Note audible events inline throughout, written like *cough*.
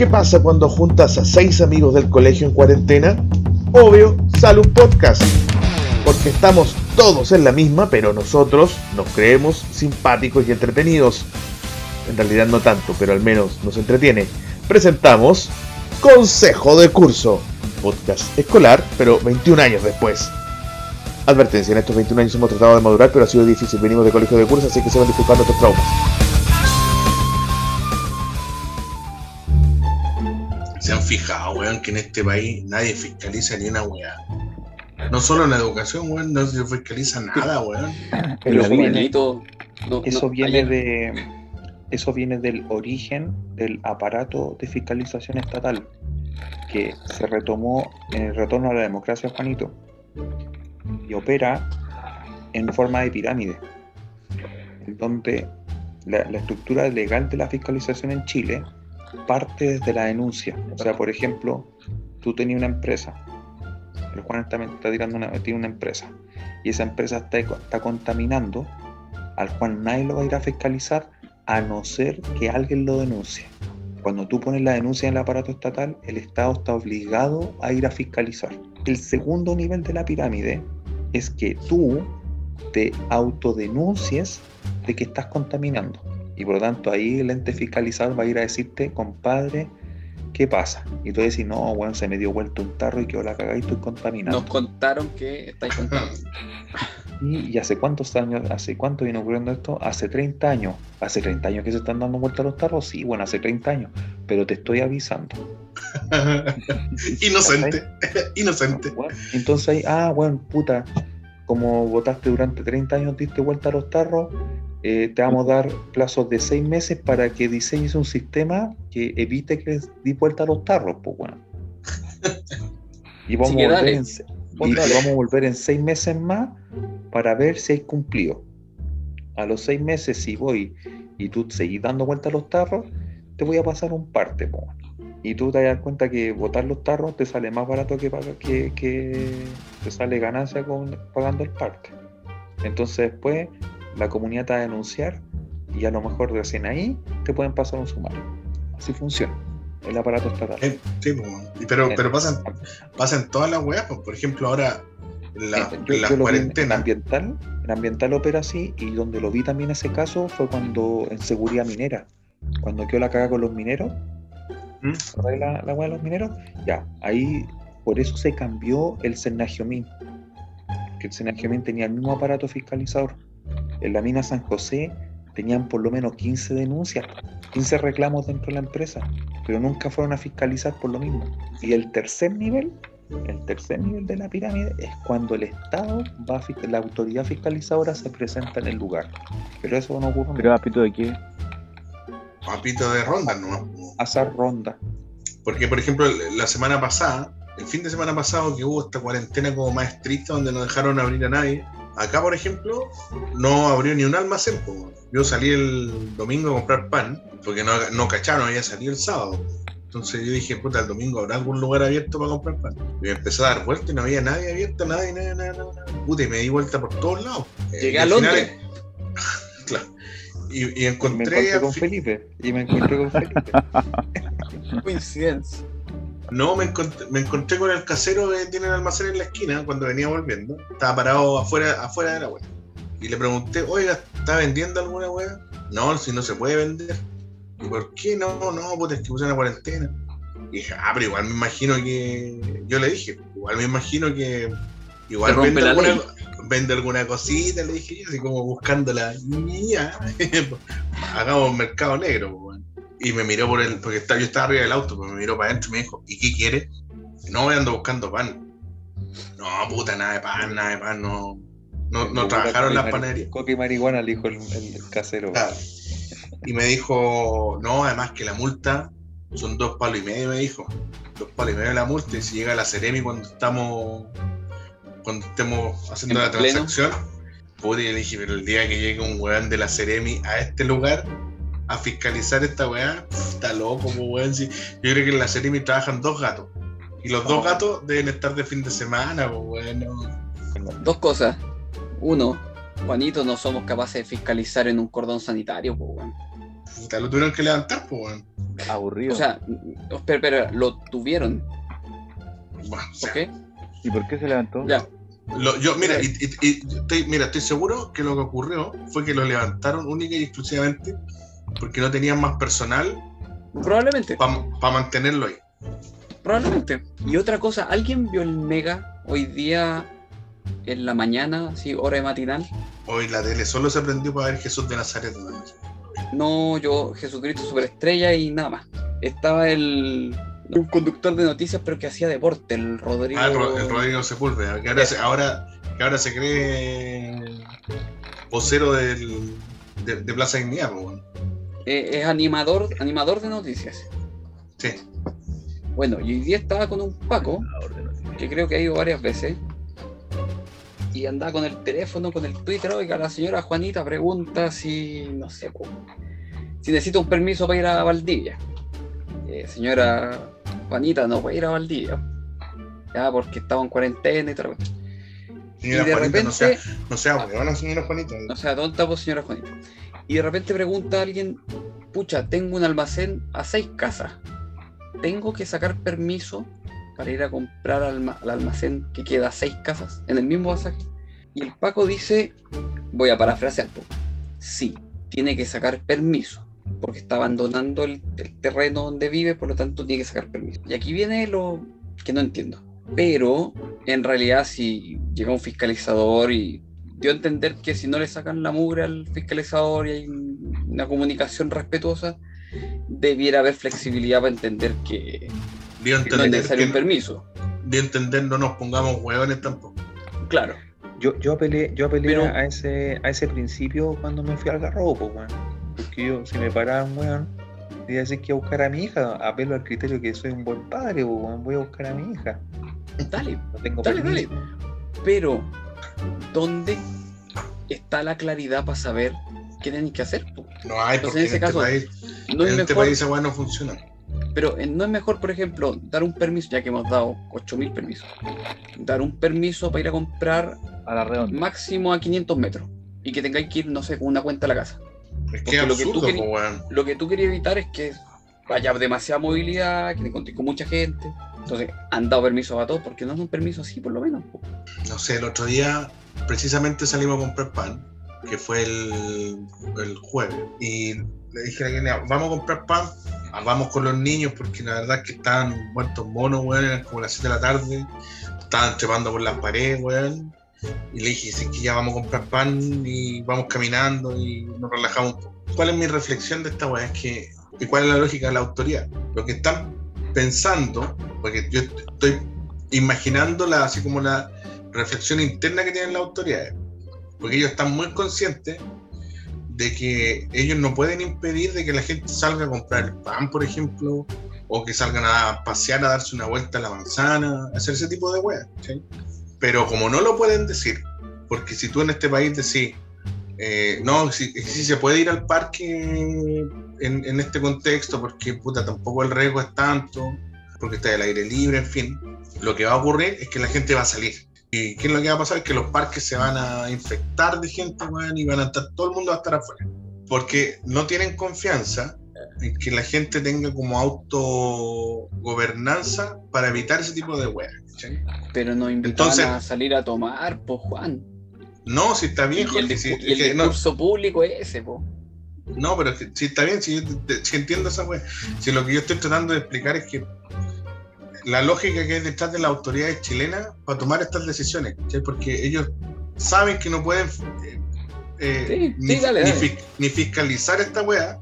¿Qué pasa cuando juntas a seis amigos del colegio en cuarentena? Obvio, sale un podcast. Porque estamos todos en la misma, pero nosotros nos creemos simpáticos y entretenidos. En realidad no tanto, pero al menos nos entretiene. Presentamos Consejo de Curso, podcast escolar, pero 21 años después. Advertencia, en estos 21 años hemos tratado de madurar, pero ha sido difícil. Venimos de colegio de curso, así que se van disculpando estos traumas. Fijado, weón, que en este país nadie fiscaliza ni una weá. No solo en la educación, weón, no se fiscaliza nada, weón. Pero Los no- eso no- viene de eso viene del origen del aparato de fiscalización estatal que se retomó en el retorno a la democracia Juanito y opera en forma de pirámide en donde la, la estructura legal de la fiscalización en Chile parte desde la denuncia o sea por ejemplo tú tenías una empresa el Juan también está tirando una, tiene una empresa y esa empresa está, está contaminando al cual nadie lo va a ir a fiscalizar a no ser que alguien lo denuncie. Cuando tú pones la denuncia en el aparato estatal, el Estado está obligado a ir a fiscalizar. El segundo nivel de la pirámide es que tú te autodenuncies de que estás contaminando. Y por lo tanto ahí el ente fiscalizador va a ir a decirte, compadre, ¿qué pasa? Y tú decís, no, bueno, se me dio vuelta un tarro y quedó la cagada y estoy contaminando. Nos contaron que estáis contando. *laughs* ¿Y, y hace cuántos años, hace cuánto viene ocurriendo esto? Hace 30 años. ¿Hace 30 años que se están dando vueltas los tarros? Sí, bueno, hace 30 años. Pero te estoy avisando. *laughs* Inocente, inocente. Bueno, Entonces ahí, ah, bueno, puta, como votaste durante 30 años, diste vuelta a los tarros, eh, te vamos a dar plazos de 6 meses para que diseñes un sistema que evite que di vuelta a los tarros, pues bueno. Y vamos, que a volver en, y te vamos a volver en 6 meses más para ver si hay cumplido. A los 6 meses, si voy y tú seguís dando vuelta a los tarros, te voy a pasar un parte, pues bueno. Y tú te das cuenta que botar los tarros te sale más barato que, que, que te sale ganancia con, pagando el parte. Entonces después la comunidad te va a denunciar y a lo mejor recién ahí te pueden pasar un sumario. Así funciona el aparato estatal. Sí, weón. Y pero, pero pasan, pasan todas las weas, por ejemplo, ahora la, yo, la yo vi en, en cuarentena. ambiental, en ambiental opera así y donde lo vi también ese caso fue cuando en seguridad minera, cuando quedó la caga con los mineros, ¿Mm? ¿Recuerdas la, la weá de los mineros? Ya, ahí por eso se cambió el Senagiomín. Que el Senagiomín tenía el mismo aparato fiscalizador. En la mina San José tenían por lo menos 15 denuncias, 15 reclamos dentro de la empresa, pero nunca fueron a fiscalizar por lo mismo. Y el tercer nivel, el tercer nivel de la pirámide es cuando el Estado va a la autoridad fiscalizadora se presenta en el lugar. Pero eso no ocurre ¿Pero apito de qué? Papito de ronda, ¿no? hacer ronda. Porque, por ejemplo, la semana pasada, el fin de semana pasado que hubo esta cuarentena como más estricta donde no dejaron abrir a nadie, acá, por ejemplo, no abrió ni un almacén. po. Yo salí el domingo a comprar pan, porque no, no cacharon, había salido el sábado. Entonces yo dije, puta, el domingo habrá algún lugar abierto para comprar pan. Y me empecé a dar vuelta y no había nadie abierto, nadie, nada, nada, nada. nada. Puta, y me di vuelta por todos lados. Eh, Llegué a Londres. final- *laughs* claro. Y, y Y me encontré, encontré con Felipe. Y me encontré con Felipe. *laughs* Coincidencia. No, me encontré, me encontré con el casero que tiene el almacén en la esquina cuando venía volviendo. Estaba parado afuera, afuera de la wea. Y le pregunté, oiga, ¿está vendiendo alguna wea? No, si no se puede vender. ¿Y por qué no? No, pues es que puse una cuarentena. Y dije, ah, pero igual me imagino que. Yo le dije, igual me imagino que. Igual vende la alguna, vende alguna cosita, le dije yo, así como buscando la *laughs* mía. Hagamos mercado negro. Y me miró por el, porque estaba, yo estaba arriba del auto, pues me miró para adentro y me dijo, ¿y qué quiere? No, voy ando buscando pan. No, puta, nada de pan, nada de pan, no. No, no trabajaron las panaderías. Coca y marihuana, le dijo el, el casero. Claro. Y me dijo, no, además que la multa son dos palos y medio, me dijo. Dos palos y medio la multa, y si llega la Ceremi cuando estamos cuando estemos haciendo En la pleno. transacción, pude y le dije, pero el día que llegue un weón de la Ceremi a este lugar a fiscalizar esta weá, está loco, po, weón. si- yo creo que en la Ceremi trabajan dos gatos. Y los dos gatos deben estar de fin de semana, pues bueno. Dos cosas. Uno, Juanito, no somos capaces de fiscalizar en un cordón sanitario, po, weón. Lo tuvieron que levantar, pues, weón. Aburrido. O sea, espera, espera, lo tuvieron, Bueno, o sea, ¿ok? ¿Y por qué se levantó? Ya, lo- yo, mira, y- y- y estoy, mira, estoy seguro que lo que ocurrió fue que lo levantaron única y exclusivamente porque no tenían más personal probablemente, para mantenerlo ahí. probablemente. Y otra cosa, ¿alguien vio el Mega hoy día en la mañana, así, hora de matinal? Hoy la tele solo se prendió para ver Jesús de Nazaret. No, yo, Jesucristo Superestrella y nada más. Estaba el un conductor de noticias, pero que hacía deporte, el Rodrigo. Ah, el, Ro- el Rodrigo Sepúlveda, que ahora, se, ahora, que ahora se cree vocero del, de, de Plaza Dignidad, pues, weón. Eh, es animador, animador de noticias. Sí. Bueno, y hoy día estaba con un Paco, que creo que ha ido varias veces, y andaba con el teléfono, con el Twitter, oiga, la señora Juanita pregunta si, no sé, si necesita un permiso para ir a Valdivia. Eh, señora Juanita no puede ir a Valdivia, ya, porque estaba en cuarentena y tal. Y Señora de Juanita, no sea, repente, no sea weona, señora Juanita. no sea tonta, pues señora Juanita. Y de repente pregunta alguien, pucha, tengo un almacén a seis casas. ¿Tengo que sacar permiso para ir a comprar al almacén que queda a seis casas en el mismo pasaje? Y el Paco dice, voy a parafrasear, sí, tiene que sacar permiso, porque está abandonando el, el terreno donde vive, por lo tanto tiene que sacar permiso. Y aquí viene lo que no entiendo. Pero en realidad si llega un fiscalizador y dio a entender que si no le sacan la mugre al fiscalizador y hay una comunicación respetuosa, debiera haber flexibilidad para entender que Dio a no es entender, necesario que, un permiso. dio a entender no nos pongamos hueones tampoco. Claro. Yo, yo apelé, yo apelé Pero- a, ese, a ese principio cuando me fui al garrobo, weón. Porque yo, si me paraban, weón, iba a decir que iba a buscar a mi hija. Apelo al criterio que soy un buen padre, weón. Voy a buscar a mi hija. Dale, No tengo Dale, permiso. pero ¿dónde está la claridad para saber qué tienen que hacer? po? No hay, Entonces, porque en en ese este caso, país, No es en este mejor, país esa no funciona. pero eh, no es mejor, por ejemplo, dar un permiso, ya que hemos dado 8.000 permisos, dar un permiso para ir a comprar A la redonda. máximo a 500 metros y que tengáis que ir, no sé, con una cuenta a la casa. Es que Porque es lo que tú absurdo. Lo que tú querías evitar es que haya demasiada movilidad, que te encontres con mucha gente. Entonces, han dado permisos a todos, porque no es un permiso así, por lo menos. No sé, el otro día precisamente salimos a comprar pan, que fue el, el jueves, y le dije a la Kenia, vamos a comprar pan, vamos con los niños, porque la verdad es que estaban muertos monos, weón, eran como las 7 de la tarde, estaban trepando por las paredes, weón, y le dije, sí, que ya vamos a comprar pan y vamos caminando y nos relajamos un poco. ¿Cuál es mi reflexión de esta weá? Es que, ¿y cuál es la lógica de la autoridad? Lo que están pensando, porque yo estoy imaginando la, así como la reflexión interna que tienen las autoridades, porque ellos están muy conscientes de que ellos no pueden impedir de que la gente salga a comprar el pan, por ejemplo, o que salgan a pasear, a darse una vuelta a la manzana, a hacer ese tipo de weas. Pero como no lo pueden decir, porque si tú en este país decís, eh, no, si, si se puede ir al parque en, en este contexto, porque puta, tampoco el riesgo es tanto, porque está el aire libre, en fin, lo que va a ocurrir es que la gente va a salir. ¿Y qué es lo que va a pasar? Es que los parques se van a infectar de gente, y van a estar, todo el mundo va a estar afuera. Porque no tienen confianza en que la gente tenga como autogobernanza para evitar ese tipo de weas. Pero invitaban Entonces- a salir a tomar, po, Juan. No, si está bien, y el, Jorge, si- y el que no- discurso público es ese, po. No, pero es que si está bien, si, entiendo esa wea. Si lo que yo estoy tratando de explicar es que la lógica que hay detrás de las autoridades chilenas para tomar estas decisiones, porque ellos saben que no pueden eh, eh, Sí, ni, sí, dale, ni dale. fi- ni fiscalizar esta wea,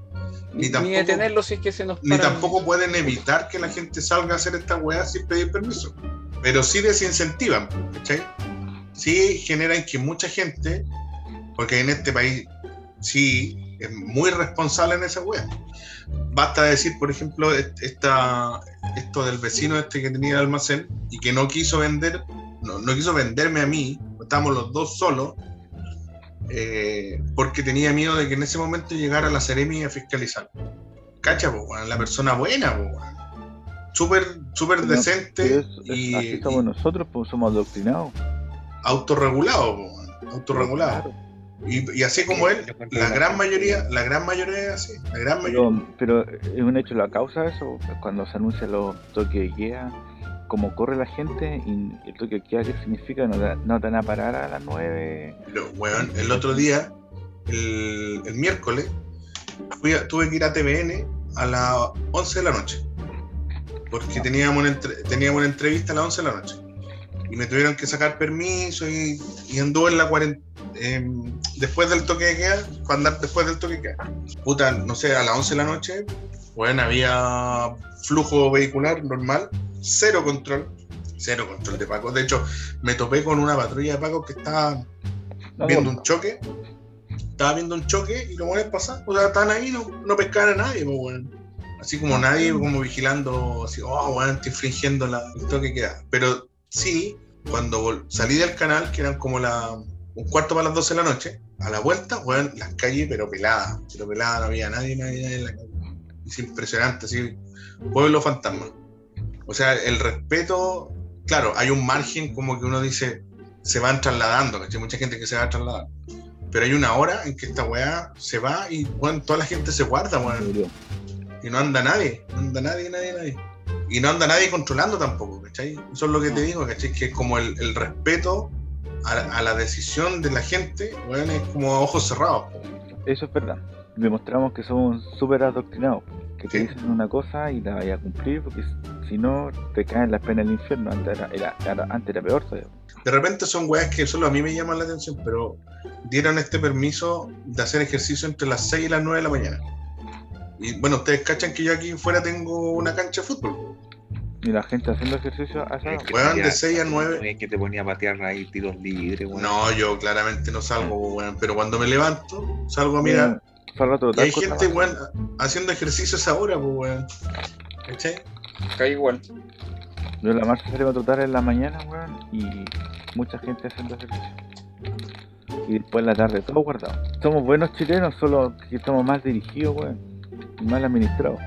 Ni Ni, tampoco- detenerlo si es que se nos ni tampoco pueden evitar que la gente salga a hacer esta wea sin pedir permiso. Pero sí desincentivan, ¿cachai? Sí generan que mucha gente, porque en este país sí es muy responsable en esa wea. Basta decir, por ejemplo, est- esta, esto del vecino este que tenía el almacén y que no quiso vender, no, no quiso venderme a mí, estábamos los dos solos, eh, porque tenía miedo de que en ese momento llegara la Ceremi a fiscalizar. Cacha, po, la persona buena, po, weón. Súper, decente es- y, así estamos y nosotros, pues somos adoctrinados. autorregulado, po, weón, autorregulado. Claro. Y, y así como él, la gran mayoría, la gran mayoría es así. La gran mayoría. Pero, pero es un hecho la causa de eso, cuando se anuncian los toques de queda, como corre la gente y el toque de queda, ¿qué significa? No, no te van a parar a las 9. Lo- weón, el otro día, el, el miércoles, fui a- tuve que ir a TVN a las 11 de la noche. Porque teníamos una, entre- teníamos una entrevista a las 11 de la noche. Y me tuvieron que sacar permiso y, y anduve en la cuarentena. después del toque de queda, para andar después del toque de queda. Puta, no sé, a las 11 de la noche, bueno, había flujo vehicular normal, cero control, cero control de Paco. De hecho, me topé con una patrulla de Paco que estaba viendo un choque. Estaba viendo un choque y los buenos pasaban. O sea, estaban ahí, no, no pescaban a nadie, pues, weón. Así como nadie, como vigilando, así, oh, weón, estoy infringiendo la, el toque que queda. Pero sí, cuando salí del canal, que eran como la, un cuarto para las 12 de la noche, a la vuelta, weón, las calles, pero peladas, pero peladas, no había nadie, nadie, nadie en la calle. Es impresionante, así, pueblo fantasma. O sea, el respeto, claro, hay un margen como que uno dice, se van trasladando, ¿cachai? Mucha gente que se va trasladando. Pero hay una hora en que esta weá se va y bueno, toda la gente se guarda, weón. Y no anda nadie, no anda nadie, nadie, nadie. Y no anda nadie controlando tampoco, ¿cachai? Eso es lo que te digo, ¿cachai? Que es como el, el respeto a, a la decisión de la gente, weón, es como a ojos cerrados. Eso es verdad. Demostramos que somos súper adoctrinados. Que te Sí. dicen una cosa y la vayas a cumplir, porque si no, te caen las penas del infierno. Antes era, era- era- antes era peor todavía. De repente son weas que solo a mí me llaman la atención, pero dieron este permiso de hacer ejercicio entre las 6 y las 9 de la mañana. Y bueno, ustedes cachan que yo aquí fuera tengo una cancha de fútbol. Y la gente haciendo ejercicio a esa hora. Es que de ponía- 6 a 9. Es que te ponía a patear ahí tiros libres, weón. No, yo claramente no salgo, weón, pero cuando me levanto, salgo a mirar. Solo a Y hay gente, weón, haciendo ejercicio a esa hora, pues, weón. ¿Cachai? Cae igual. Yo la marcha salgo a trotar en la mañana, weón, y mucha gente haciendo ejercicio. Y después en la tarde, todo guardado. Somos buenos chilenos, solo que estamos mal dirigidos, weón. Mal administrados.